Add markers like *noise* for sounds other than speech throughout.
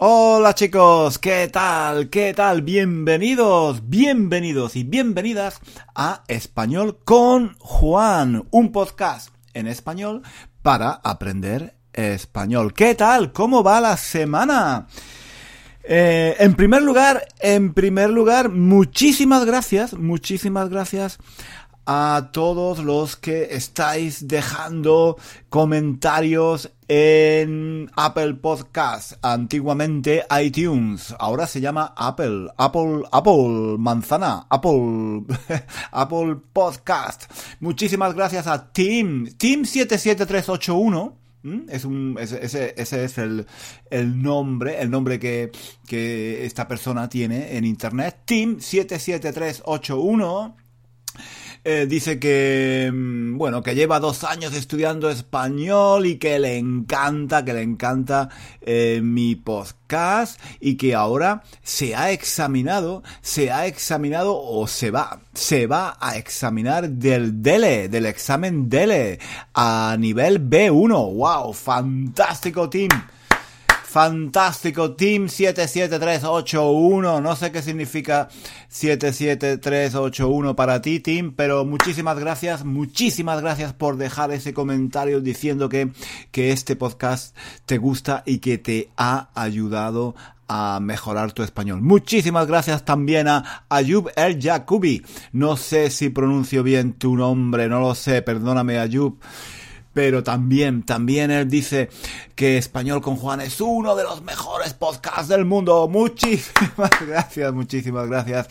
Hola chicos, ¿qué tal? ¿Qué tal? Bienvenidos, bienvenidos y bienvenidas a Español con Juan, un podcast en español para aprender español. ¿Qué tal? ¿Cómo va la semana? Eh, en primer lugar, en primer lugar, muchísimas gracias, muchísimas gracias a todos los que estáis dejando comentarios en Apple Podcast, antiguamente iTunes, ahora se llama Apple, Apple, Apple Manzana, Apple, *laughs* Apple Podcast. Muchísimas gracias a Team, Team 77381. Es un, ese, ese es el, el, nombre, el nombre que, que esta persona tiene en internet. Team 77381 eh, dice que, mm, bueno, que lleva dos años estudiando español y que le encanta, que le encanta eh, mi podcast y que ahora se ha examinado, se ha examinado o se va, se va a examinar del DELE, del examen DELE a nivel B1. ¡Wow! ¡Fantástico, team! Fantástico, Team 77381. No sé qué significa 77381 para ti, Team, pero muchísimas gracias, muchísimas gracias por dejar ese comentario diciendo que, que este podcast te gusta y que te ha ayudado a mejorar tu español. Muchísimas gracias también a Ayub El Jacobi. No sé si pronuncio bien tu nombre, no lo sé, perdóname Ayub pero también, también él dice que Español con Juan es uno de los mejores podcasts del mundo. Muchísimas *laughs* gracias, muchísimas gracias,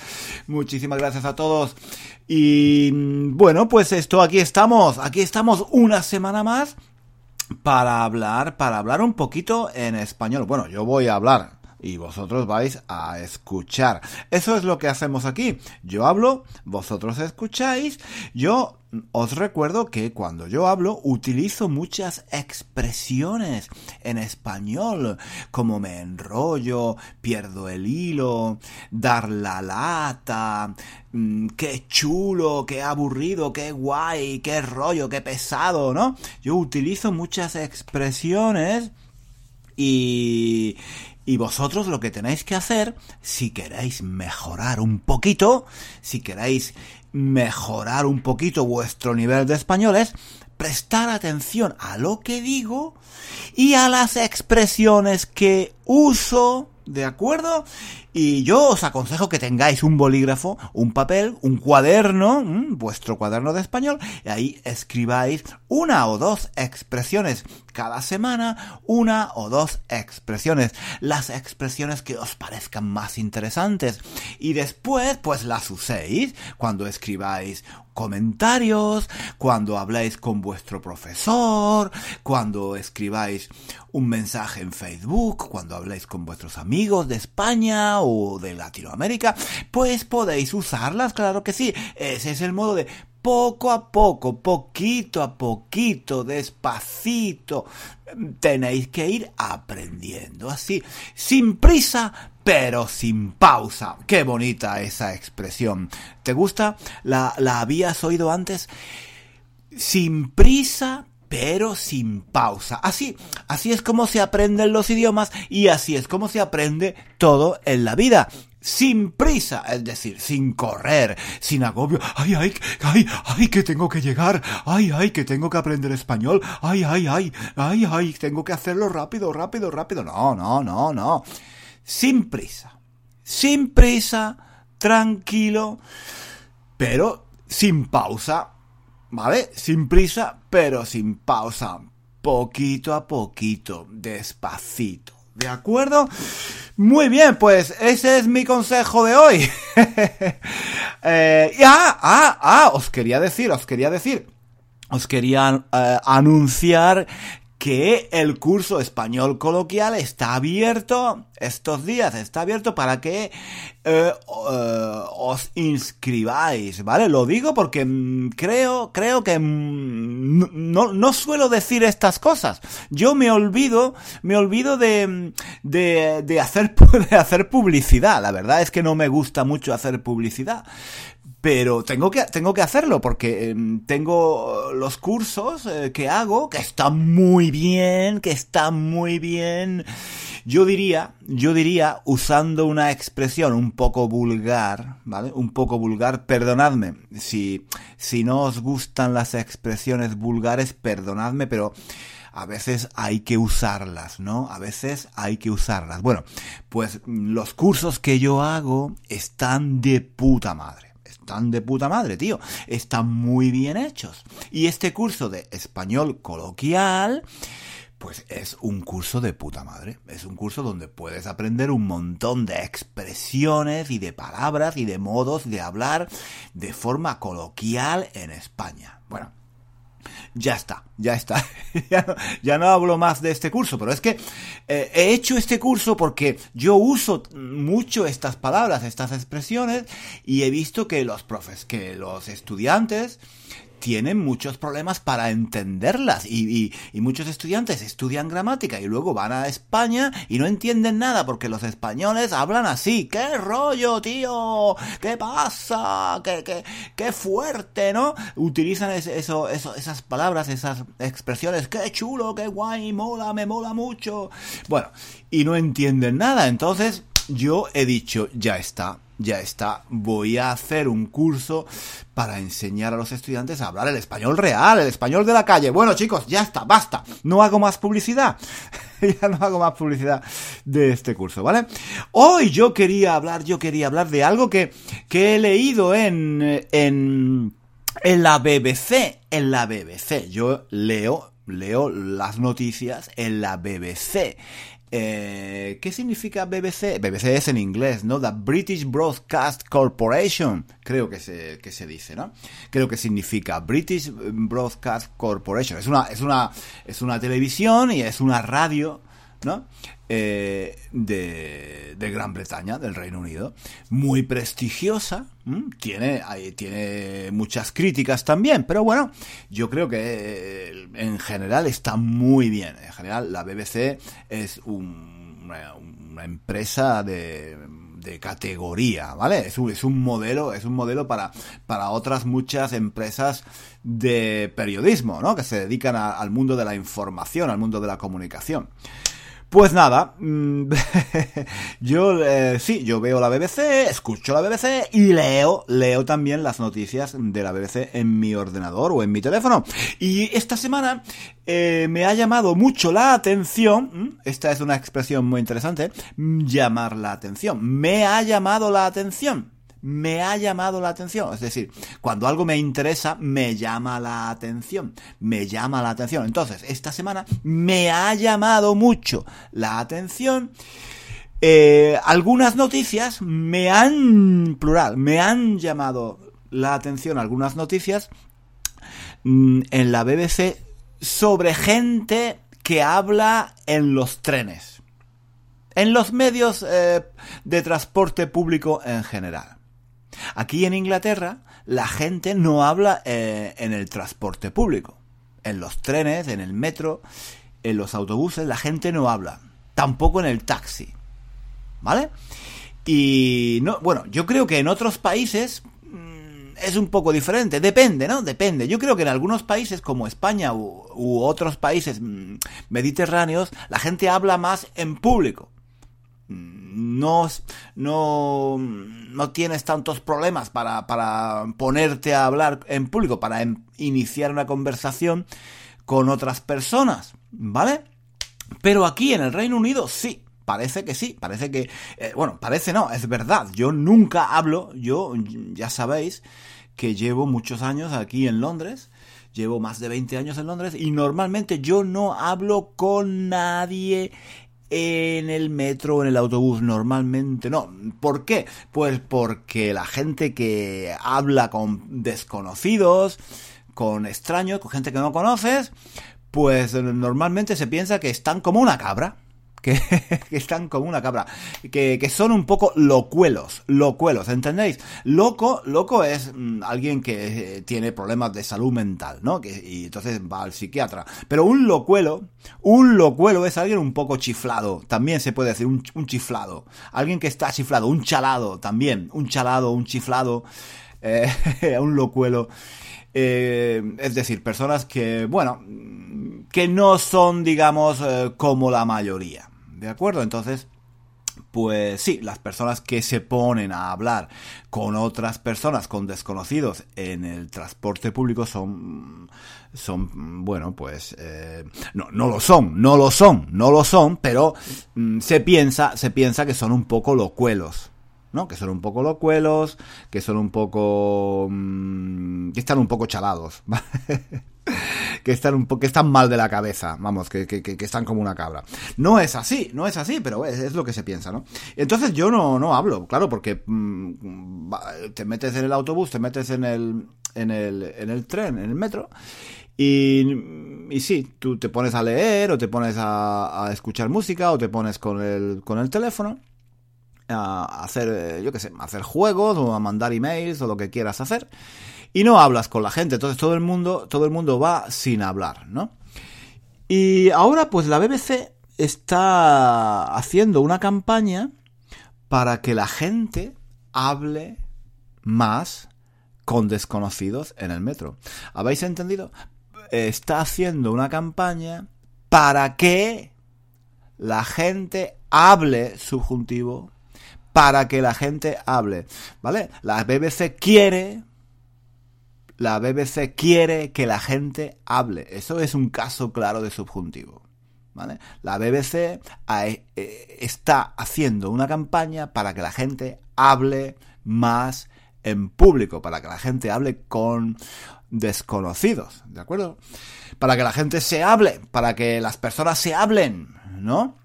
muchísimas gracias a todos. Y bueno, pues esto, aquí estamos, aquí estamos una semana más para hablar, para hablar un poquito en español. Bueno, yo voy a hablar y vosotros vais a escuchar. Eso es lo que hacemos aquí. Yo hablo, vosotros escucháis. Yo os recuerdo que cuando yo hablo utilizo muchas expresiones en español, como me enrollo, pierdo el hilo, dar la lata, mm, qué chulo, qué aburrido, qué guay, qué rollo, qué pesado, ¿no? Yo utilizo muchas expresiones y, y vosotros lo que tenéis que hacer, si queréis mejorar un poquito, si queréis mejorar un poquito vuestro nivel de español, es prestar atención a lo que digo y a las expresiones que uso ¿De acuerdo? Y yo os aconsejo que tengáis un bolígrafo, un papel, un cuaderno, vuestro cuaderno de español, y ahí escribáis una o dos expresiones. Cada semana, una o dos expresiones. Las expresiones que os parezcan más interesantes. Y después, pues las uséis cuando escribáis comentarios, cuando habláis con vuestro profesor, cuando escribáis un mensaje en Facebook, cuando habláis con vuestros amigos de España o de Latinoamérica, pues podéis usarlas, claro que sí. Ese es el modo de poco a poco, poquito a poquito, despacito, tenéis que ir aprendiendo así, sin prisa, pero sin pausa. Qué bonita esa expresión. ¿Te gusta? ¿La, la habías oído antes? Sin prisa, pero sin pausa. Así, así es como se aprenden los idiomas y así es como se aprende todo en la vida sin prisa, es decir, sin correr, sin agobio. Ay, ay, ay, ay, que tengo que llegar. Ay, ay, que tengo que aprender español. Ay, ay, ay, ay, ay, tengo que hacerlo rápido, rápido, rápido. No, no, no, no. Sin prisa. Sin prisa, tranquilo, pero sin pausa. ¿Vale? Sin prisa, pero sin pausa. Poquito a poquito, despacito. ¿De acuerdo? Muy bien, pues ese es mi consejo de hoy. *laughs* eh, ah, ah, ah, os quería decir, os quería decir, os quería eh, anunciar que el curso español coloquial está abierto estos días, está abierto para que eh, eh, os inscribáis, ¿vale? Lo digo porque mm, creo, creo que mm, no, no suelo decir estas cosas. Yo me olvido, me olvido de, de, de hacer, *laughs* de hacer publicidad. La verdad es que no me gusta mucho hacer publicidad pero tengo que, tengo que hacerlo porque em, tengo los cursos eh, que hago que están muy bien, que están muy bien. Yo diría, yo diría, usando una expresión un poco vulgar, ¿vale? Un poco vulgar, perdonadme, si, si no os gustan las expresiones vulgares, perdonadme, pero a veces hay que usarlas, ¿no? A veces hay que usarlas. Bueno, pues los cursos que yo hago están de puta madre. Están de puta madre, tío. Están muy bien hechos. Y este curso de español coloquial, pues es un curso de puta madre. Es un curso donde puedes aprender un montón de expresiones y de palabras y de modos de hablar de forma coloquial en España. Bueno, ya está, ya está. *laughs* ya, no, hablo más de este curso, pero es que eh, he hecho este curso porque yo uso mucho estas palabras, estas expresiones, y he visto que los profes, que los estudiantes tienen muchos problemas para entenderlas y, muchos estudiantes estudian gramática y luego van a España y no entienden nada porque los españoles hablan así. ¡Qué rollo, tío! ¿Qué pasa? ¡Qué, qué, qué fuerte, ¿no? Utilizan eso, eso, esas palabras, esas expresiones. ¡Qué chulo! ¡Qué guay! ¡Mola! ¡Me mola mucho! Bueno, y no entienden nada. Entonces yo he dicho, ya está ya está, voy a hacer un curso para enseñar a los estudiantes a hablar el español real, el español de la calle. Bueno chicos, ya está, basta, no hago más publicidad. *laughs* ya no hago más publicidad de este curso, ¿vale? Hoy yo quería hablar, yo quería hablar de algo que, que he leído en, en, en la BBC, en la BBC. Yo leo, leo las noticias en la BBC. Eh, ¿Qué significa BBC? BBC es en inglés, ¿no? The British Broadcast Corporation, creo que se, que se dice, ¿no? Creo que significa British Broadcast Corporation. Es una, es una, es una televisión y es una radio, Eh, de, Gran Bretaña, del Reino Unido. Muy prestigiosa, tiene, tiene muchas críticas también, pero bueno, yo creo que eh, en general está muy bien. En general, la BBC es una, empresa de, de categoría, ¿vale? Es un, es un modelo, es un modelo para, para otras muchas empresas de periodismo, ¿no? Que se dedican al mundo de la información, al mundo de la comunicación. Pues nada, mm, *laughs* yo eh, sí, yo veo la BBC, escucho la BBC y leo, leo también las noticias de la BBC en mi ordenador o en mi teléfono. Y esta semana eh, me ha llamado mucho la atención, esta es una expresión muy interesante, llamar la atención, me ha llamado la atención me ha llamado la atención. Es decir, cuando algo me interesa, me llama la atención. Me llama la atención. Entonces, esta semana me ha llamado mucho la atención. Eh, algunas noticias me han, plural, me han llamado la atención algunas noticias mm, en la BBC sobre gente que habla en los trenes, en los medios eh, de transporte público en general. Aquí en Inglaterra la gente no habla eh, en el transporte público. En los trenes, en el metro, en los autobuses, la gente no habla. Tampoco en el taxi. ¿Vale? Y no, bueno, yo creo que en otros países mm, es un poco diferente. Depende, ¿no? Depende. Yo creo que en algunos países como España u, otros países mm, mediterráneos, la gente habla más en público no, no, no tienes tantos problemas para, para ponerte a hablar en público, para em, iniciar una conversación con otras personas, ¿vale? Pero aquí en el Reino Unido sí, parece que sí, parece que, eh, bueno, parece no, es verdad, yo nunca hablo, yo ya sabéis que llevo muchos años aquí en Londres, llevo más de 20 años en Londres y normalmente yo no hablo con nadie en el metro o en el autobús normalmente no. ¿Por qué? Pues porque la gente que habla con desconocidos, con extraños, con gente que no conoces, pues normalmente se piensa que están como una cabra *laughs* que, están como una cabra, que, que, son un poco locuelos, locuelos, ¿entendéis? Loco, loco es mm, alguien que eh, tiene problemas de salud mental, ¿no? Y entonces va al psiquiatra. Pero un locuelo, un locuelo es alguien un poco chiflado, también se puede decir, un, un chiflado. Alguien que está chiflado, un chalado también, un chalado, un chiflado, eh, *laughs* un locuelo. Eh, es decir, personas que, bueno, que no son, digamos, como la mayoría. ¿De acuerdo? Entonces, pues sí, las personas que se ponen a hablar con otras personas, con desconocidos en el transporte público son, son, bueno, pues, eh, no, no lo son, no lo son, no lo son, pero mm, se piensa, se piensa que son un poco locuelos. ¿no? Que son un poco locuelos, que son un poco... Mm, que están un poco chalados. *laughs* que están un poco, están mal de la cabeza, vamos, que, que, que, están como una cabra. No es así, no es así, pero es, es lo que se piensa, ¿no? Entonces yo no, no hablo, claro, porque mmm, te metes en el autobús, te metes en el, en el, en el tren, en el metro, y, y sí, tú te pones a leer, o te pones a, a escuchar música, o te pones con el, con el teléfono, a hacer, yo qué sé, a hacer juegos, o a mandar emails, o lo que quieras hacer y no hablas con la gente. Entonces todo el mundo, todo el mundo va sin hablar, ¿no? Y ahora pues la BBC está haciendo una campaña para que la gente hable más con desconocidos en el metro. ¿Habéis entendido? Está haciendo una campaña para que la gente hable subjuntivo, para que la gente hable, ¿vale? La BBC quiere la BBC quiere que la gente hable. Eso es un caso claro de subjuntivo. ¿vale? La BBC eh, está haciendo una campaña para que la gente hable más en público, para que la gente hable con desconocidos, ¿de acuerdo? Para que la gente se hable, para que las personas se hablen, ¿no?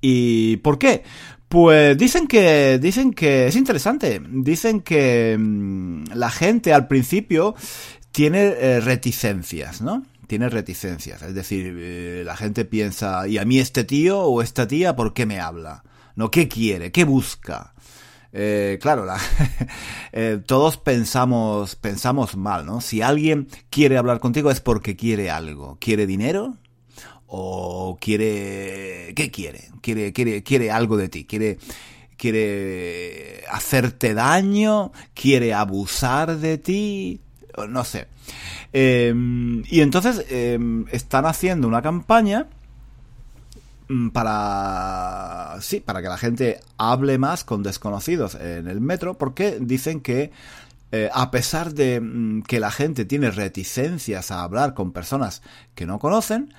¿Y por qué? Pues dicen que dicen que es interesante. Dicen que mmm, la gente al principio tiene eh, reticencias, ¿no? Tiene reticencias, es decir, eh, la gente piensa, ¿y a mí este tío o esta tía por qué me habla? ¿No? ¿Qué quiere? ¿Qué busca? Eh, claro, la, *laughs* eh, todos pensamos, pensamos mal, ¿no? Si alguien quiere hablar contigo es porque quiere algo. ¿Quiere dinero? O quiere qué quiere quiere quiere quiere algo de ti quiere quiere hacerte daño quiere abusar de ti no sé. Eh, y entonces eh, están haciendo una campaña mm, para sí para que la gente hable más con desconocidos en el metro porque dicen que eh, a pesar de mm, que la gente tiene reticencias a hablar con personas que no conocen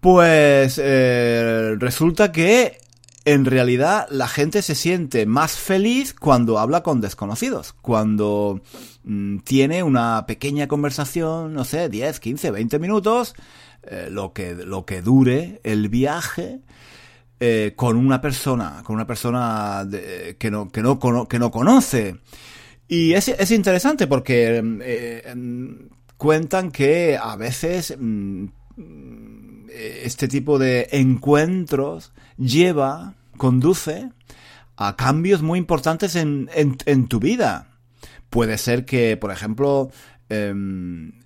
pues eh, resulta que en realidad la gente se siente más feliz cuando habla con desconocidos, cuando mmm, tiene una pequeña conversación, no sé, 10, 15, 20 minutos, eh, lo, que, lo que dure el viaje. Eh, con una persona, con una persona que, no, que, no, que no conoce. Y es, es interesante porque eh, cuentan que a veces este tipo de encuentros lleva, conduce a cambios muy importantes en, en, tu vida. Puede ser que, por ejemplo, eh,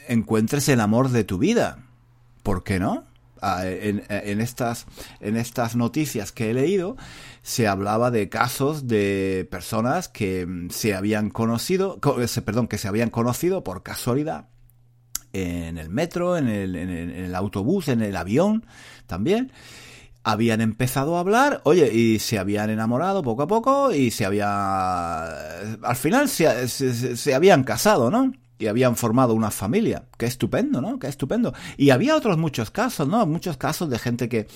encuentres el amor de tu vida. ¿Por qué no? Ah, en, en, estas, en estas noticias que he leído se hablaba de casos de personas que se habían conocido, perdón, que se habían conocido por casualidad en el metro, en el, en el, autobús, en el avión también habían empezado a hablar, oye, y se habían enamorado poco a poco y se había... Al final se, se, se, habían casado, ¿no? Y habían formado una familia. Qué estupendo, ¿no? Qué estupendo. Y había otros muchos casos, ¿no? Muchos casos de gente que,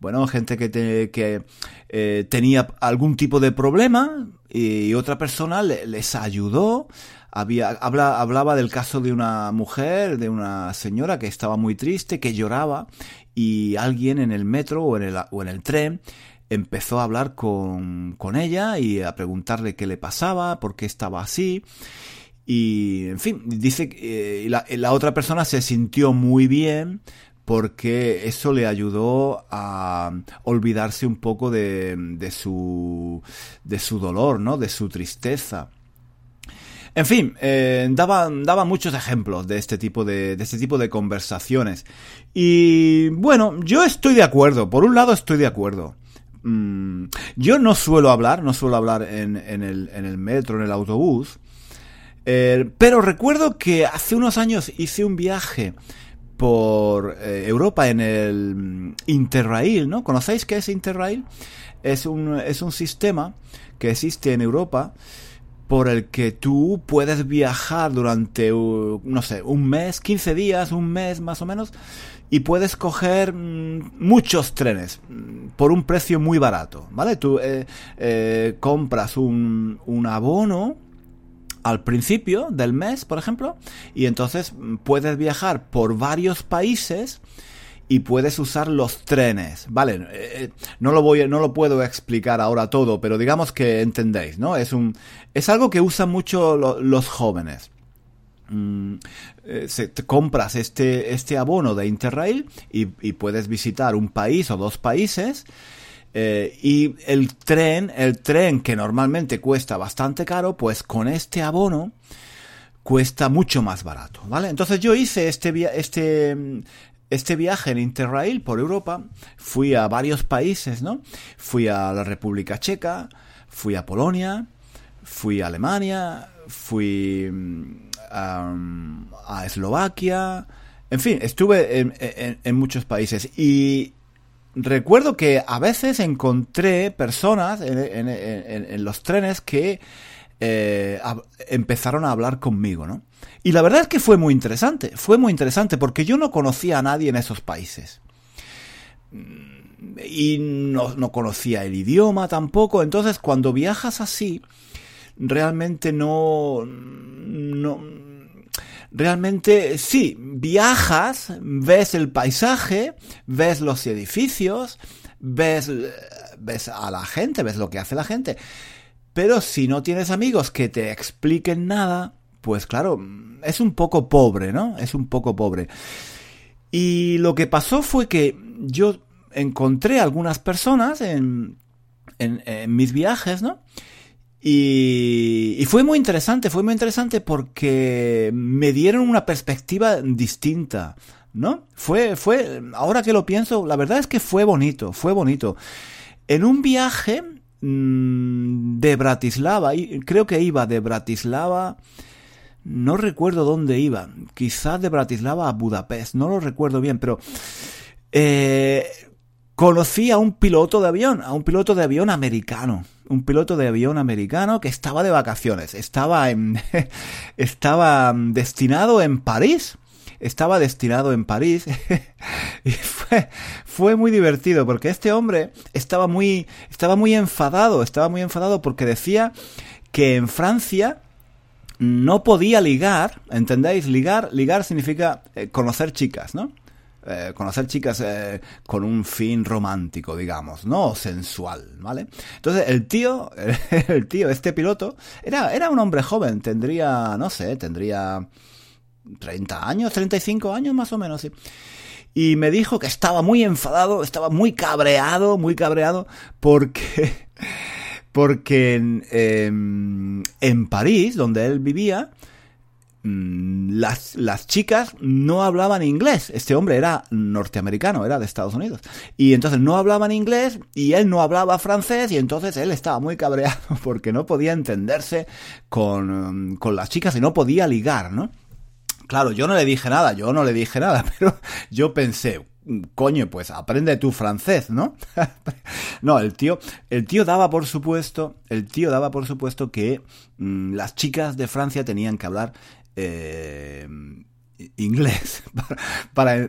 bueno, gente que, te, que eh, tenía algún tipo de problema y otra persona le, les ayudó había, habla, hablaba del caso de una mujer, de una señora que estaba muy triste, que lloraba y alguien en el metro o en el, o en el tren empezó a hablar con, con ella y a preguntarle qué le pasaba, por qué estaba así. Y, en fin, dice que eh, la, la otra persona se sintió muy bien porque eso le ayudó a olvidarse un poco de, de, su, de su dolor, ¿no? De su tristeza. En fin, eh, daba, daba muchos ejemplos de este tipo de, de este tipo de conversaciones. Y bueno, yo estoy de acuerdo. Por un lado estoy de acuerdo. Mm, yo no suelo hablar, no suelo hablar en, en, el, en el metro, en el autobús. Eh, pero recuerdo que hace unos años hice un viaje por eh, Europa en el Interrail, ¿no? ¿Conocéis qué es Interrail? Es un, es un sistema que existe en Europa por el que tú puedes viajar durante, no sé, un mes, 15 días, un mes más o menos, y puedes coger mm, muchos trenes mm, por un precio muy barato, ¿vale? Tú eh, eh, compras un, un abono al principio del mes, por ejemplo, y entonces puedes viajar por varios países y puedes usar los trenes, ¿vale? Eh, eh, no lo voy, no lo puedo explicar ahora todo, pero digamos que entendéis, ¿no? Es un, es algo que usan mucho los jóvenes. Mm, eh, te compras este, este abono de Interrail y, puedes visitar un país o dos países y el tren, el tren que normalmente cuesta bastante caro, pues con este abono cuesta mucho más barato, ¿vale? Entonces yo hice este, este, este viaje en Interrail por Europa, fui a varios países, ¿no? Fui a la República Checa, fui a Polonia, fui a Alemania, fui a Eslovaquia, en fin, estuve en, en muchos países y recuerdo que a veces encontré personas en, los trenes que eh, empezaron a hablar conmigo, ¿no? Y la verdad es que fue muy interesante, fue muy interesante porque yo no conocía a nadie en esos países. Y no, no conocía el idioma tampoco, entonces cuando viajas así, realmente no, no, realmente sí, viajas, ves el paisaje, ves los edificios, ves, ves a la gente, ves lo que hace la gente. Pero si no tienes amigos que te expliquen nada, pues claro, es un poco pobre, ¿no? Es un poco pobre. Y lo que pasó fue que yo encontré algunas personas en, en, en mis viajes, ¿no? Y, fue muy interesante, fue muy interesante porque me dieron una perspectiva distinta, ¿no? Fue, fue, ahora que lo pienso, la verdad es que fue bonito, fue bonito. En un viaje de Bratislava, creo que iba de Bratislava, no recuerdo dónde iba, quizás de Bratislava a Budapest, no lo recuerdo bien, pero eh, conocí a un piloto de avión, a un piloto de avión americano. Un piloto de avión americano que estaba de vacaciones, estaba en, *laughs* estaba destinado en París, estaba destinado en París *laughs* y fue, fue, muy divertido porque este hombre estaba muy, estaba muy enfadado, estaba muy enfadado porque decía que en Francia no podía ligar, ¿entendéis? Ligar, ligar significa eh, conocer chicas, ¿no? Eh, conocer chicas eh, con un fin romántico, digamos, no sensual, ¿vale? Entonces el tío, *laughs* el tío, este piloto, era, era un hombre joven, tendría, no sé, tendría 30 años, 35 años más o menos, sí. Y me dijo que estaba muy enfadado, estaba muy cabreado, muy cabreado, porque, *laughs* porque en, em, en París, donde él vivía, Mm, las, las chicas no hablaban inglés. Este hombre era norteamericano, era de Estados Unidos. Y entonces no hablaban inglés y él no hablaba francés y entonces él estaba muy cabreado *laughs* porque no podía entenderse con, con las chicas y no podía ligar, ¿no? Claro, yo no le dije nada, yo no le dije nada, *laughs* pero yo pensé, coño, pues aprende tu francés, ¿no? *laughs* no, el tío, el tío daba por supuesto, el tío daba por supuesto que mm, las chicas de Francia tenían que hablar eh, inglés *laughs* para,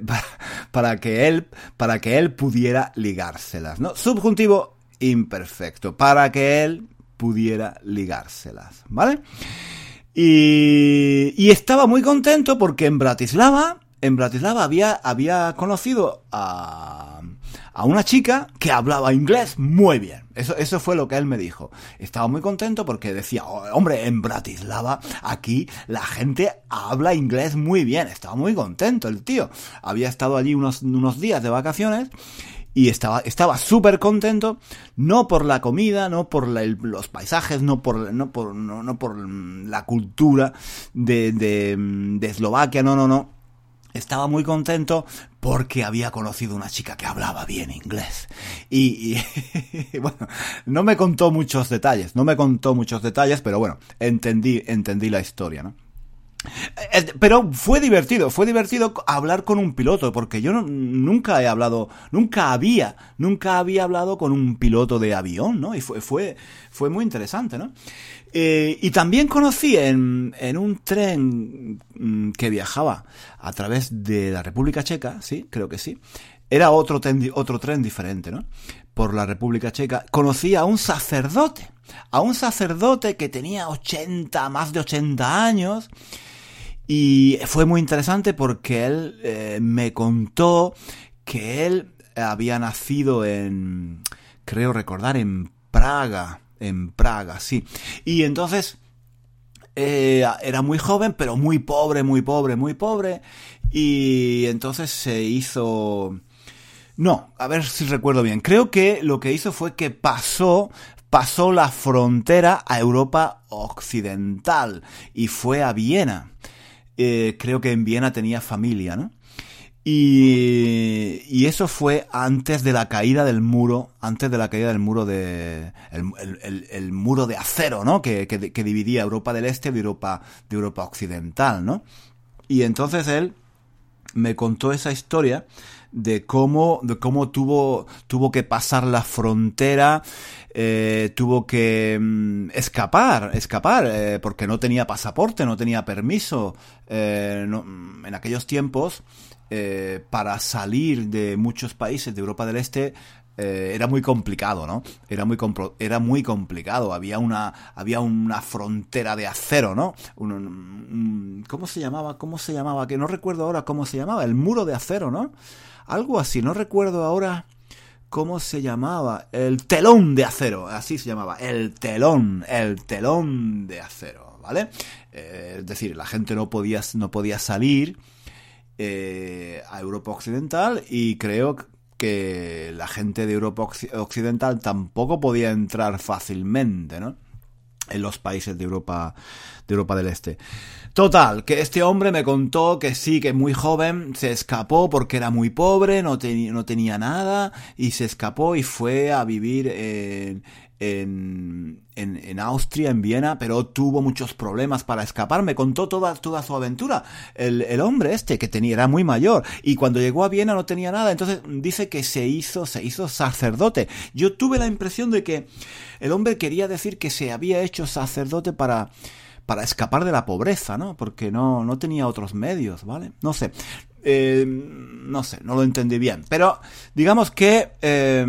para, que él para que él pudiera ligárselas no subjuntivo imperfecto para que él pudiera ligárselas vale y, y estaba muy contento porque en Bratislava en Bratislava había había conocido a a una chica que hablaba inglés muy bien. Eso, eso fue lo que él me dijo. Estaba muy contento porque decía, oh, hombre, en Bratislava, aquí la gente habla inglés muy bien. Estaba muy contento el tío. Había estado allí unos, unos días de vacaciones y estaba estaba súper contento no por la comida no por los paisajes no por no por no, por la cultura de, de, de Eslovaquia no no no estaba muy contento porque había conocido una chica que hablaba bien inglés. Y, *laughs* bueno, no me contó muchos detalles, no me contó muchos detalles, pero bueno, entendí, entendí la historia, ¿no? Pero fue divertido, fue divertido hablar con un piloto, porque yo nunca he hablado, nunca había, nunca había hablado con un piloto de avión, ¿no? Y fue, fue, fue muy interesante, ¿no? Eh, y también conocí en, en un tren mm, que viajaba a través de la República Checa, sí, creo que sí. Era otro, otro tren diferente, ¿no? Por la República Checa. Conocí a un sacerdote, a un sacerdote que tenía 80, más de 80 años, y fue muy interesante porque él eh, me contó que él había nacido en, creo recordar, en Praga, en Praga, sí. Y entonces eh, era muy joven, pero muy pobre, muy pobre, muy pobre. Y entonces se hizo... No, a ver si recuerdo bien. Creo que lo que hizo fue que pasó pasó la frontera a Europa occidental y fue a Viena. Eh, creo que en Viena tenía familia, ¿no? Y, eso fue antes de la caída del muro, antes de la caída del muro de, el, el, muro de acero, ¿no? Que, que, que, dividía Europa del Este de Europa, de Europa Occidental, ¿no? Y entonces él me contó esa historia de cómo, de cómo tuvo, tuvo que pasar la frontera, eh, tuvo que mm, escapar, escapar, eh, porque no tenía pasaporte, no tenía permiso. Eh, mm, en aquellos tiempos, para salir de muchos países de Europa del Este, era muy complicado, ¿no? Era muy, era muy complicado. Había una, había una frontera de acero, ¿no? ¿Cómo se llamaba? ¿Cómo se llamaba? Que no recuerdo ahora cómo se llamaba. El muro de acero, ¿no? Algo así. No recuerdo ahora ¿Cómo se llamaba? El telón de acero, así se llamaba, el telón, el telón de acero, ¿vale? Eh, es decir, la gente no podía, no podía salir eh, a Europa Occidental y creo que la gente de Europa Occidental tampoco podía entrar fácilmente, ¿no? En los países de Europa, de Europa del Este. Total, que este hombre me contó que sí, que muy joven se escapó porque era muy pobre, no, no tenía nada y se escapó y fue a vivir en, en, en, Austria, en Viena, pero tuvo muchos problemas para escapar. Me contó toda, toda su aventura. El, el, hombre este que tenía, era muy mayor, y cuando llegó a Viena no tenía nada, entonces dice que se hizo, se hizo sacerdote. Yo tuve la impresión de que el hombre quería decir que se había hecho sacerdote para para escapar de la pobreza, ¿no? Porque no, no tenía otros medios, ¿vale? No sé. Eh, no sé, no lo entendí bien. Pero digamos que eh,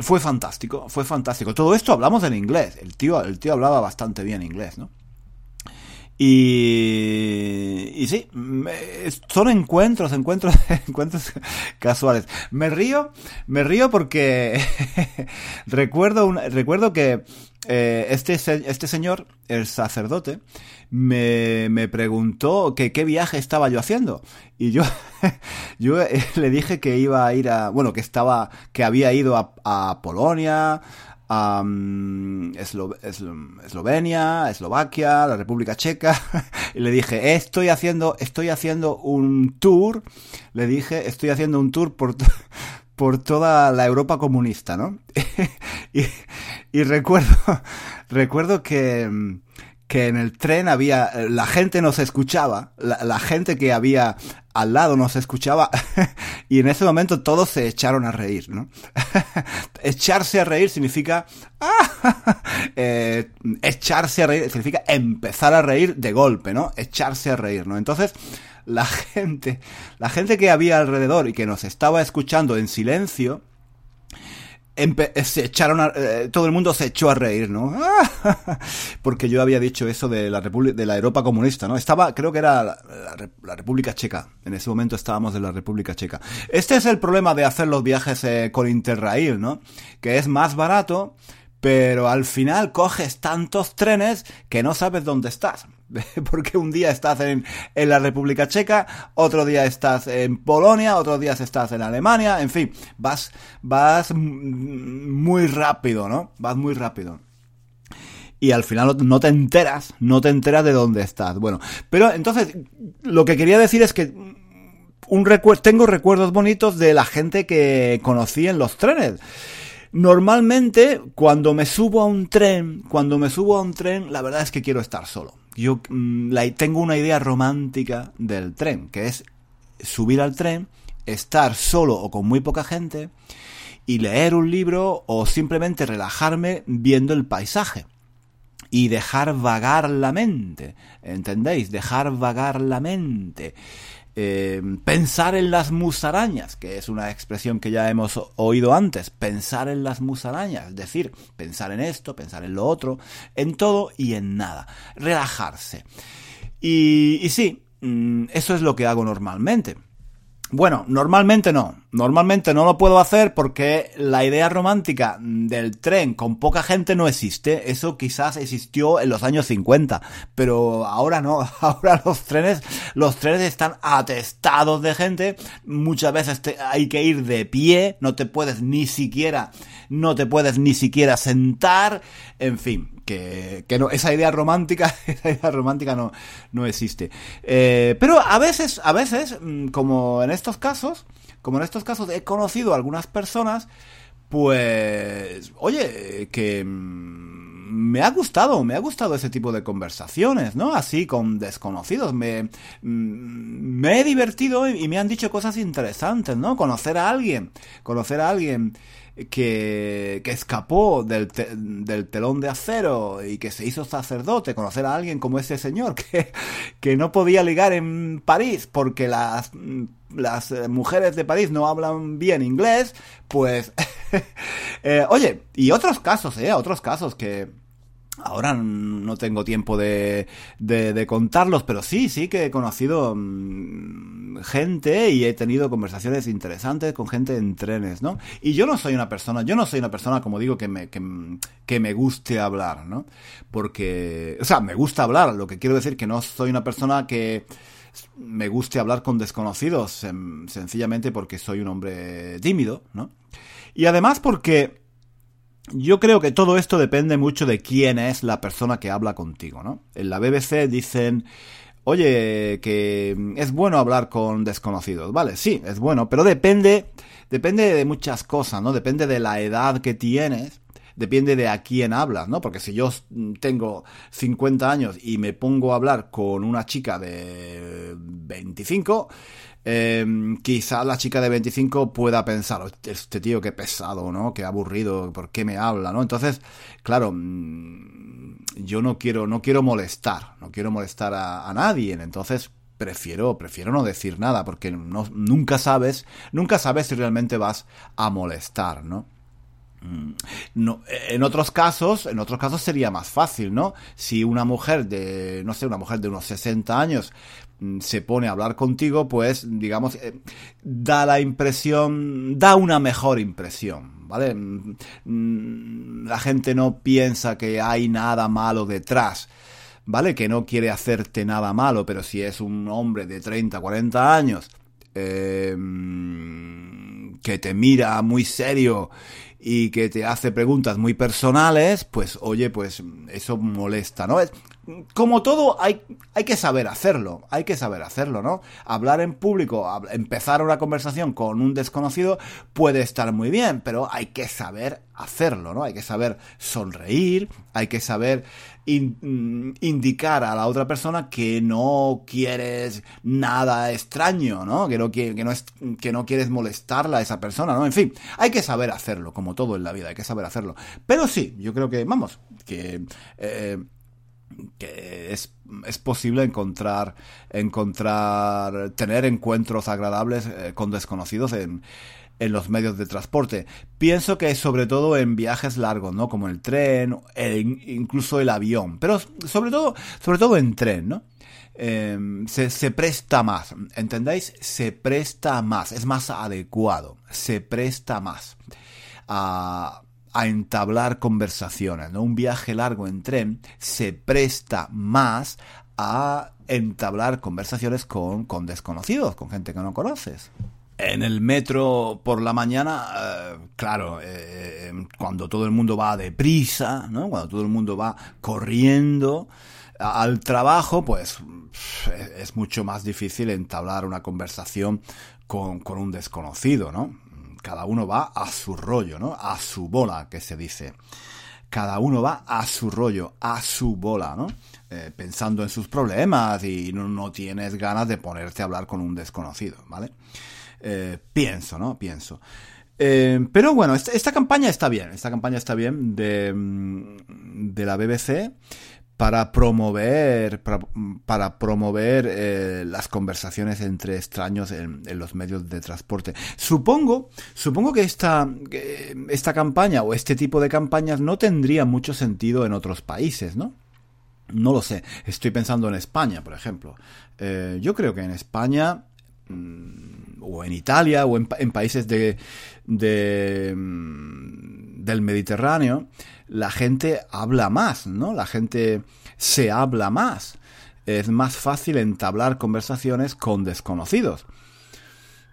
fue fantástico, fue fantástico. Todo esto hablamos en inglés. El tío, el tío hablaba bastante bien inglés, ¿no? Y, y sí, son encuentros, encuentros, *laughs* encuentros casuales. Me río, me río porque *laughs* recuerdo, un, recuerdo que eh, este, este señor, el sacerdote, me, me preguntó que qué viaje estaba yo haciendo. Y yo, *laughs* yo eh, le dije que iba a ir a, bueno, que estaba, que había ido a, a Polonia, a Eslovenia, Eslovaquia, la República Checa, *laughs* y le dije, estoy haciendo, estoy haciendo un tour, le dije, estoy haciendo un tour por, por toda la Europa comunista, ¿no? *laughs* y, recuerdo, *laughs* recuerdo que, que en el tren había, la gente nos escuchaba, la, gente que había al lado nos escuchaba *laughs* y en ese momento todos se echaron a reír, ¿no? *laughs* echarse a reír significa, *laughs* eh, echarse a reír significa empezar a reír de golpe, ¿no? Echarse a reír, ¿no? Entonces, la gente, la gente que había alrededor y que nos estaba escuchando en silencio, se echaron eh, todo el mundo se echó a reír, ¿no? *laughs* Porque yo había dicho eso de la de la Europa comunista, ¿no? Estaba, creo que era la, República Checa. En ese momento estábamos en la República Checa. Este es el problema de hacer los viajes eh, con Interrail, ¿no? Que es más barato, pero al final coges tantos trenes que no sabes dónde estás. *laughs* porque un día estás en, la República Checa, otro día estás en Polonia, otro día estás en Alemania, en fin, vas, vas muy rápido, ¿no? Vas muy rápido. Y al final no te enteras, no te enteras de dónde estás. Bueno, pero entonces, lo que quería decir es que un tengo recuerdos bonitos de la gente que conocí en los trenes. Normalmente, cuando me subo a un tren, cuando me subo a un tren, la verdad es que quiero estar solo Yo mm, tengo una idea romántica del tren, que es subir al tren, estar solo o con muy poca gente y leer un libro o simplemente relajarme viendo el paisaje y dejar vagar la mente, ¿entendéis? Dejar vagar la mente. Eh, pensar en las musarañas, que es una expresión que ya hemos oído antes, pensar en las musarañas, es decir, pensar en esto, pensar en lo otro, en todo y en nada, relajarse. Y, y sí, mm, eso es lo que hago normalmente. Bueno, normalmente no. Normalmente no lo puedo hacer porque la idea romántica del tren con poca gente no existe. Eso quizás existió en los años 50, pero ahora no. *laughs* Ahora los trenes, los trenes están atestados de gente. Muchas veces hay que ir de pie, no te puedes ni siquiera, no te puedes ni siquiera sentar. En fin, que, que no, esa idea romántica, *laughs* esa idea romántica no, no existe. Eh, pero a veces, a veces, mm, como en estos casos, como en estos casos he conocido a algunas personas, pues, oye, que mm, me ha gustado, me ha gustado ese tipo de conversaciones, ¿no? Así con desconocidos. Me, mm, me he divertido y me han dicho cosas interesantes, ¿no? Conocer a alguien, conocer a alguien que, que escapó del, del, telón de acero y que se hizo sacerdote, conocer a alguien como ese señor *laughs* que, que no podía ligar en París porque las, las mujeres de París no hablan bien inglés, pues, *laughs* eh, oye, y otros casos, eh, otros casos que, Ahora no tengo tiempo de, de, contarlos, pero sí, sí que he conocido mm, gente y he tenido conversaciones interesantes con gente en trenes, ¿no? Y yo no soy una persona, yo no soy una persona, como digo, que me, que, me guste hablar, ¿no? Porque, o sea, me gusta hablar, lo que quiero decir que no soy una persona que me guste hablar con desconocidos, sencillamente porque soy un hombre tímido, ¿no? Y además porque yo creo que todo esto depende mucho de quién es la persona que habla contigo, ¿no? En la BBC dicen, oye, que es bueno hablar con desconocidos. Vale, sí, es bueno, pero depende, depende de muchas cosas, ¿no? Depende de la edad que tienes, depende de a quién hablas, ¿no? Porque si yo tengo 50 años y me pongo a hablar con una chica de 25, eh, quizá la chica de 25 pueda pensar, este tío qué pesado, ¿no? Qué aburrido, ¿por qué me habla, ¿no? Entonces, claro, mm, yo no quiero, no quiero molestar, no quiero molestar a, nadie, entonces prefiero, prefiero no decir nada, porque no, nunca sabes, nunca sabes si realmente vas a molestar, ¿no? Mm, no, en otros casos, en otros casos sería más fácil, ¿no? Si una mujer de, no sé, una mujer de unos 60 años Mm, se pone a hablar contigo, pues, digamos, eh, da la impresión, da una mejor impresión, ¿vale? Mm, la gente no piensa que hay nada malo detrás. ¿Vale? Que no quiere hacerte nada malo, pero si es un hombre de 30, 40 años eh, que te mira muy serio y que te hace preguntas muy personales, pues oye, pues eso molesta, ¿no? como todo, hay, hay que saber hacerlo, hay que saber hacerlo, ¿no? Hablar en público, empezar una conversación con un desconocido puede estar muy bien, pero hay que saber hacerlo, ¿no? Hay que saber sonreír, hay que saber mm, indicar a la otra persona que no quieres nada extraño, ¿no? Que no, que, no es, que no quieres molestarla a esa persona, ¿no? En fin, hay que saber hacerlo, como todo en la vida, hay que saber hacerlo. Pero sí, yo creo que, vamos, que... Eh, es, es, posible encontrar, encontrar, tener encuentros agradables eh, con desconocidos en, en los medios de transporte. Pienso que sobre todo en viajes largos, ¿no? Como el tren, incluso el avión, pero sobre todo, sobre todo en tren, ¿no? Em, se, se, presta más, ¿entendéis? Se presta más, es más adecuado, se presta más a, a entablar conversaciones. ¿no? Un viaje largo en tren se presta más a entablar conversaciones con, con desconocidos, con gente que no conoces. En el metro por la mañana, eh, claro, eh, cuando todo el mundo va deprisa, ¿no? cuando todo el mundo va corriendo al trabajo, pues es mucho más difícil entablar una conversación con, un desconocido, ¿no? cada uno va a su rollo, ¿no? A su bola, que se dice. cada uno va a su rollo, a su bola, ¿no? Eh, pensando en sus problemas y no, tienes ganas de ponerte a hablar con un desconocido, ¿vale? Eh, pienso, ¿no? Pienso. Eh, pero bueno, esta, campaña está bien, esta campaña está bien de, mm, de la BBC para promover para, promover eh, las conversaciones entre extraños en, los medios de transporte. Supongo, supongo que esta, esta campaña o este tipo de campañas no tendría mucho sentido en otros países, ¿no? No lo sé. Estoy pensando en España, por ejemplo. Eh, yo creo que en España mm, o en Italia o en, países de, de, mm, del Mediterráneo la gente habla más, ¿no? La gente se habla más. Es más fácil entablar conversaciones con desconocidos.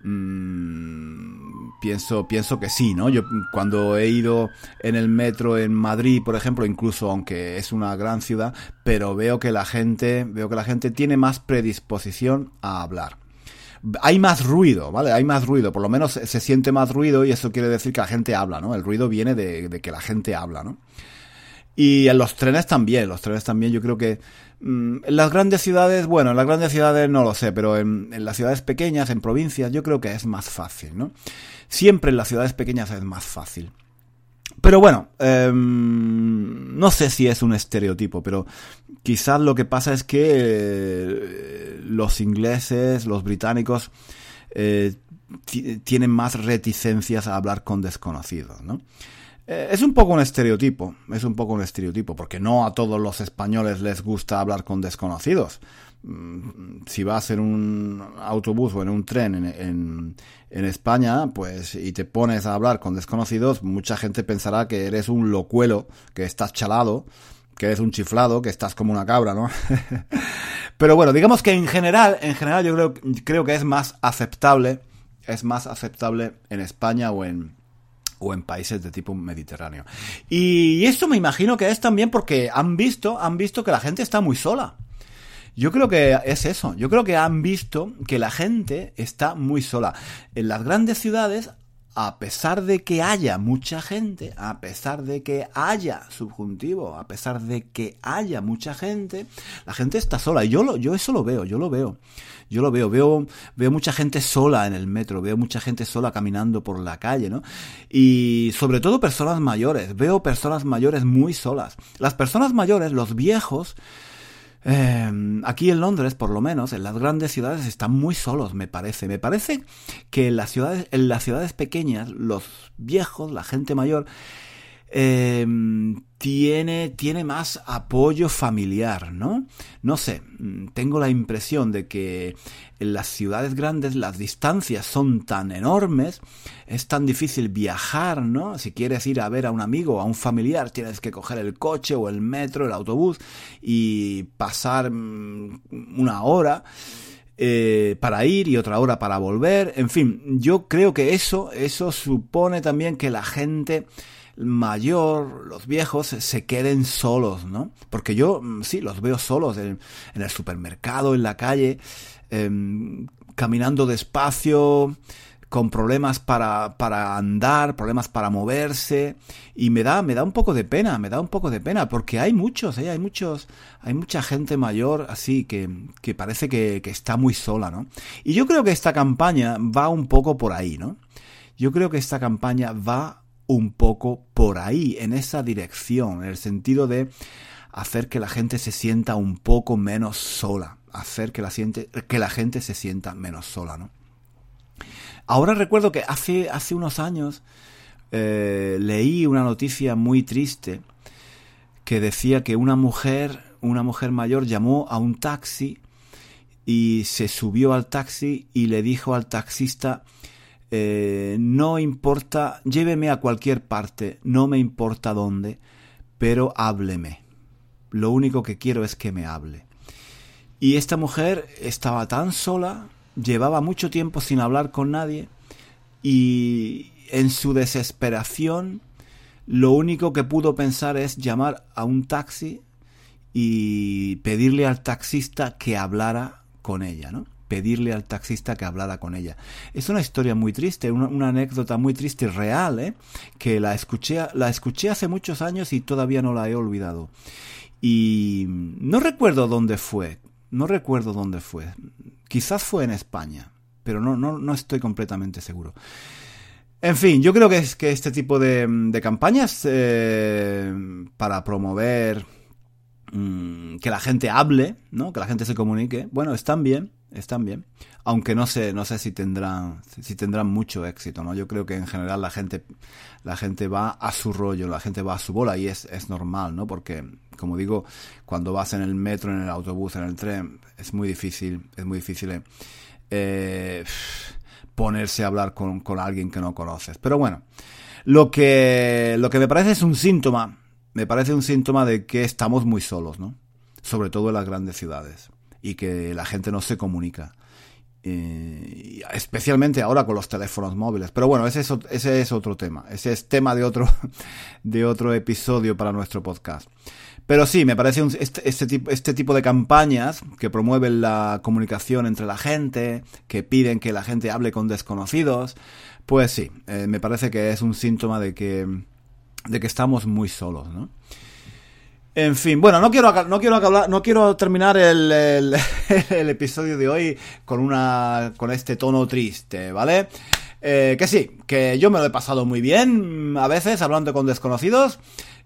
Mm, pienso, pienso que sí, ¿no? Yo cuando he ido en el metro en Madrid, por ejemplo, incluso aunque es una gran ciudad, pero veo que la gente, veo que la gente tiene más predisposición a hablar hay más ruido, ¿vale? Hay más ruido, por lo menos se siente más ruido y eso quiere decir que la gente habla, ¿no? El ruido viene de, que la gente habla, ¿no? Y en los trenes también, los trenes también yo creo que mm, en las grandes ciudades, bueno, en las grandes ciudades no lo sé, pero en, las ciudades pequeñas, en provincias, yo creo que es más fácil, ¿no? Siempre en las ciudades pequeñas es más fácil. Pero bueno, em, no sé si es un estereotipo, pero quizás lo que pasa es que eh, los ingleses, los británicos, eh, tienen más reticencias a hablar con desconocidos, ¿no? Eh, es un poco un estereotipo, es un poco un estereotipo, porque no a todos los españoles les gusta hablar con desconocidos. Mm, si vas en un autobús o en un tren en, en, España, pues, y te pones a hablar con desconocidos, mucha gente pensará que eres un locuelo, que estás chalado, que eres un chiflado, que estás como una cabra, ¿no? *laughs* Pero bueno, digamos que en general, en general yo creo, creo que es más aceptable, es más aceptable en España o en, o en países de tipo mediterráneo. Y esto me imagino que es también porque han visto, han visto que la gente está muy sola. Yo creo que es eso. Yo creo que han visto que la gente está muy sola. En las grandes ciudades, a pesar de que haya mucha gente, a pesar de que haya subjuntivo, a pesar de que haya mucha gente, la gente está sola. Y yo, lo, yo eso lo veo, yo lo veo. Yo lo veo, veo, veo mucha gente sola en el metro, veo mucha gente sola caminando por la calle, ¿no? Y sobre todo personas mayores, veo personas mayores muy solas. Las personas mayores, los viejos, eh, aquí en Londres, por lo menos, en las grandes ciudades están muy solos, me parece. Me parece que en las ciudades, en las ciudades pequeñas, los viejos, la gente mayor, eh, tiene, tiene más apoyo familiar, ¿no? No sé, mm, tengo la impresión de que en las ciudades grandes las distancias son tan enormes, es tan difícil viajar, ¿no? Si quieres ir a ver a un amigo o a un familiar, tienes que coger el coche o el metro, el autobús y pasar mm, una hora. Eh, para ir y otra hora para volver. En fin, yo creo que eso, eso supone también que la gente mayor, los viejos, se queden solos, ¿no? Porque yo, mm, sí, los veo solos en, el supermercado, en la calle, em, caminando despacio, con problemas para, para andar, problemas para moverse, y me da, me da un poco de pena, me da un poco de pena, porque hay muchos, ¿eh? hay muchos, hay mucha gente mayor así que, que parece que, que está muy sola, ¿no? Y yo creo que esta campaña va un poco por ahí, ¿no? Yo creo que esta campaña va un poco por ahí, en esa dirección, en el sentido de hacer que la gente se sienta un poco menos sola, hacer que la, que la gente se sienta menos sola, ¿no? Ahora recuerdo que hace, hace unos años eh, leí una noticia muy triste que decía que una mujer, una mujer mayor llamó a un taxi y se subió al taxi y le dijo al taxista eh, no importa, lléveme a cualquier parte, no me importa dónde, pero hábleme. Lo único que quiero es que me hable. Y esta mujer estaba tan sola, llevaba mucho tiempo sin hablar con nadie, y en su desesperación, lo único que pudo pensar es llamar a un taxi y pedirle al taxista que hablara con ella, ¿no? Pedirle al taxista que hablara con ella. Es una historia muy triste, una, anécdota muy triste y real, ¿eh? que la escuché, la escuché hace muchos años y todavía no la he olvidado. Y no recuerdo dónde fue, no recuerdo dónde fue. Quizás fue en España, pero no, no, no estoy completamente seguro. En fin, yo creo que, es, que este tipo de, campañas eh, para promover mm, que la gente hable, ¿no? Que la gente se comunique, bueno, están bien, están bien. Aunque no sé, no sé si tendrán, si tendrán mucho éxito, ¿no? Yo creo que en general la gente, la gente va a su rollo, la gente va a su bola y es, es normal, ¿no? Porque, como digo, cuando vas en el metro, en el autobús, en el tren, es muy difícil, es muy difícil eh, ponerse a hablar con, con alguien que no conoces. Pero bueno, lo que, lo que me parece es un síntoma, me parece un síntoma de que estamos muy solos, ¿no? Sobre todo en las grandes ciudades y que la gente no se comunica. Eh, especialmente ahora con los teléfonos móviles. Pero bueno, ese es, ese es otro tema. Ese es tema de otro, *laughs* de otro episodio para nuestro podcast. Pero sí, me parece este, este, tipo, este tipo de campañas que promueven la comunicación entre la gente, que piden que la gente hable con desconocidos, pues sí, eh, me parece que es un síntoma de que, de que estamos muy solos, ¿no? En fin, bueno, no quiero, no quiero, no quiero terminar el, *laughs* el, episodio de hoy con, una, con este tono triste, ¿vale? Eh, que sí, que yo me lo he pasado muy bien a veces hablando con desconocidos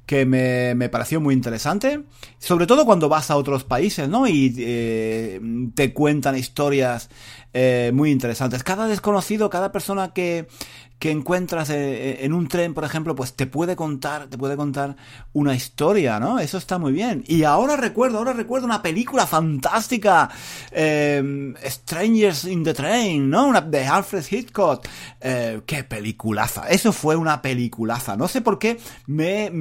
que me, me, pareció muy interesante, sobre todo cuando vas a otros países, ¿no? Y eh, te cuentan historias eh, muy interesantes. Cada desconocido, cada persona que, que encuentras eh, eh, en un tren, por ejemplo, pues te puede contar, te puede contar una historia, ¿no? Eso está muy bien. Y ahora recuerdo, ahora recuerdo una película fantástica, eh, Strangers in the Train, ¿no? Una de Alfred Hitchcock. Eh, qué peliculaza. Eso fue una peliculaza. No sé por qué me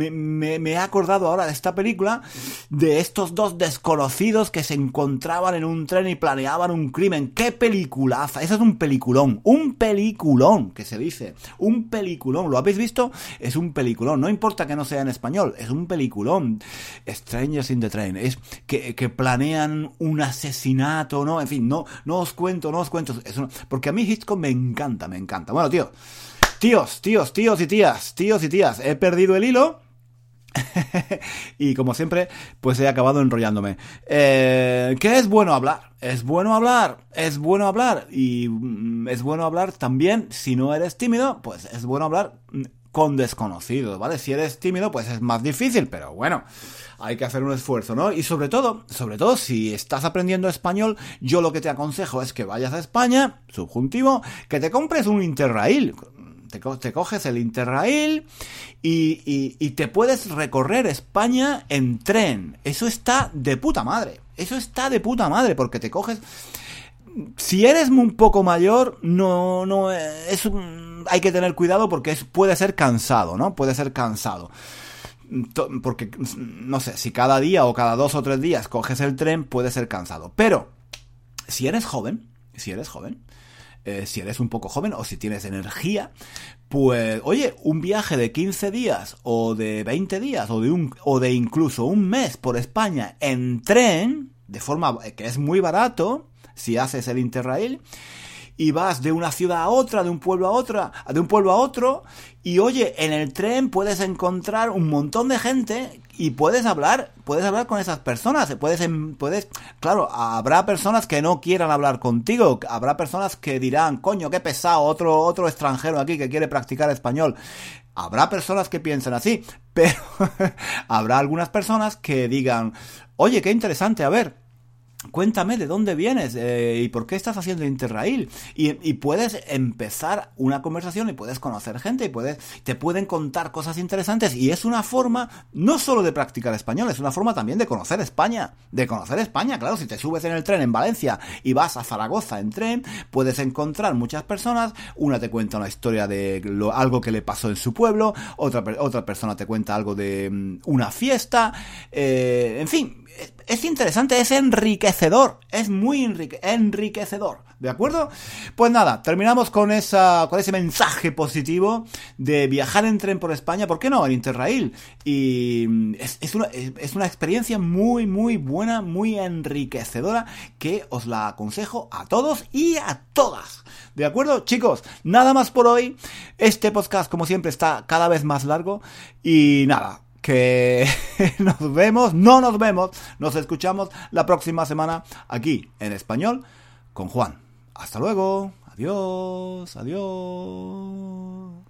he acordado ahora de esta película, de estos dos desconocidos que se encontraban en un tren y planeaban un crimen. Qué peliculaza. Eso es un peliculón. Un peliculón, que se dice. Un peliculón, ¿lo habéis visto? Es un peliculón, no importa que no sea en español, es un peliculón. Strangers in the Train, es que, planean un asesinato, ¿no? En fin, no, no os cuento, no os cuento, porque a mí Hitchcock me encanta, me encanta. Bueno, tío, tíos, tíos, tíos y tías, tíos y tías, he perdido el hilo. *laughs* y como siempre, pues he acabado enrollándome. Eh, ¿Qué es bueno hablar? Es bueno hablar, es bueno hablar. Y mm, es bueno hablar también, si no eres tímido, pues es bueno hablar mm, con desconocidos, ¿vale? Si eres tímido, pues es más difícil, pero bueno, hay que hacer un esfuerzo, ¿no? Y sobre todo, sobre todo, si estás aprendiendo español, yo lo que te aconsejo es que vayas a España, subjuntivo, que te compres un Interrail te, coges el Interrail y, te puedes recorrer España en tren. Eso está de puta madre. Eso está de puta madre porque te coges... Si eres un poco mayor, no, no, es hay que tener cuidado porque puede ser cansado, ¿no? Puede ser cansado porque, no sé, si cada día o cada dos o tres días coges el tren, puede ser cansado. Pero, si eres joven, si eres joven, eh, si eres un poco joven o si tienes energía, pues, oye, un viaje de 15 días o de 20 días o de, un, o de incluso un mes por España en tren, de forma que es muy barato, si haces el Interrail, y vas de una ciudad a otra, de un pueblo a otra, de un pueblo a otro, y oye, en el tren puedes encontrar un montón de gente y puedes hablar, puedes hablar con esas personas, puedes, puedes, claro, habrá personas que no quieran hablar contigo, habrá personas que dirán, coño, qué pesado, otro, otro extranjero aquí que quiere practicar español. Habrá personas que piensen así, *laughs* pero habrá algunas personas que digan, oye, qué interesante, a ver, Cuéntame de dónde vienes eh, y por qué estás haciendo Interrail. Y, puedes empezar una conversación y puedes conocer gente y puedes, te pueden contar cosas interesantes. Y es una forma no solo de practicar español, es una forma también de conocer España. De conocer España, claro, si te subes en el tren en Valencia y vas a Zaragoza en tren, puedes encontrar muchas personas. Una te cuenta una historia de algo que le pasó en su pueblo, otra, otra persona te cuenta algo de mm, una fiesta. Eh, en fin, es interesante, es enriquecedor es muy enriquecedor. ¿De acuerdo? Pues nada, terminamos con, esa, con ese mensaje positivo de viajar en tren por España, ¿por qué no? En Interrail. Y es, una, es una experiencia muy, muy buena, muy enriquecedora, que os la aconsejo a todos y a todas. ¿De acuerdo? Chicos, nada más por hoy. Este podcast, como siempre, está cada vez más largo. Y nada, que *laughs* nos vemos, no nos vemos, nos escuchamos la próxima semana aquí en español con Juan. Hasta luego. Adiós. Adiós.